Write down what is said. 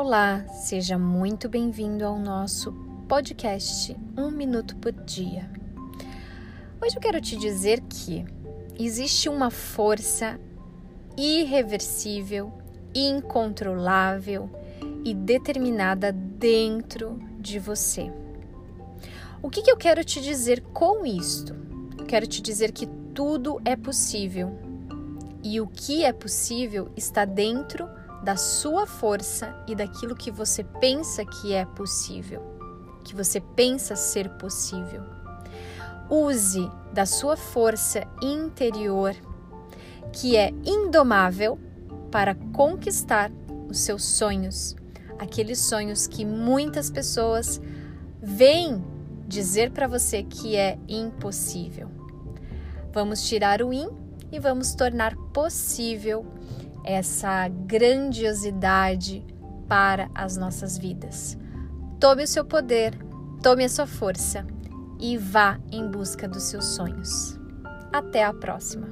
Olá, seja muito bem-vindo ao nosso podcast Um Minuto por Dia. Hoje eu quero te dizer que existe uma força irreversível, incontrolável e determinada dentro de você. O que, que eu quero te dizer com isto? Quero te dizer que tudo é possível e o que é possível está dentro da sua força e daquilo que você pensa que é possível, que você pensa ser possível. Use da sua força interior, que é indomável, para conquistar os seus sonhos, aqueles sonhos que muitas pessoas veem dizer para você que é impossível. Vamos tirar o in e vamos tornar possível essa grandiosidade para as nossas vidas. Tome o seu poder, tome a sua força e vá em busca dos seus sonhos. Até a próxima!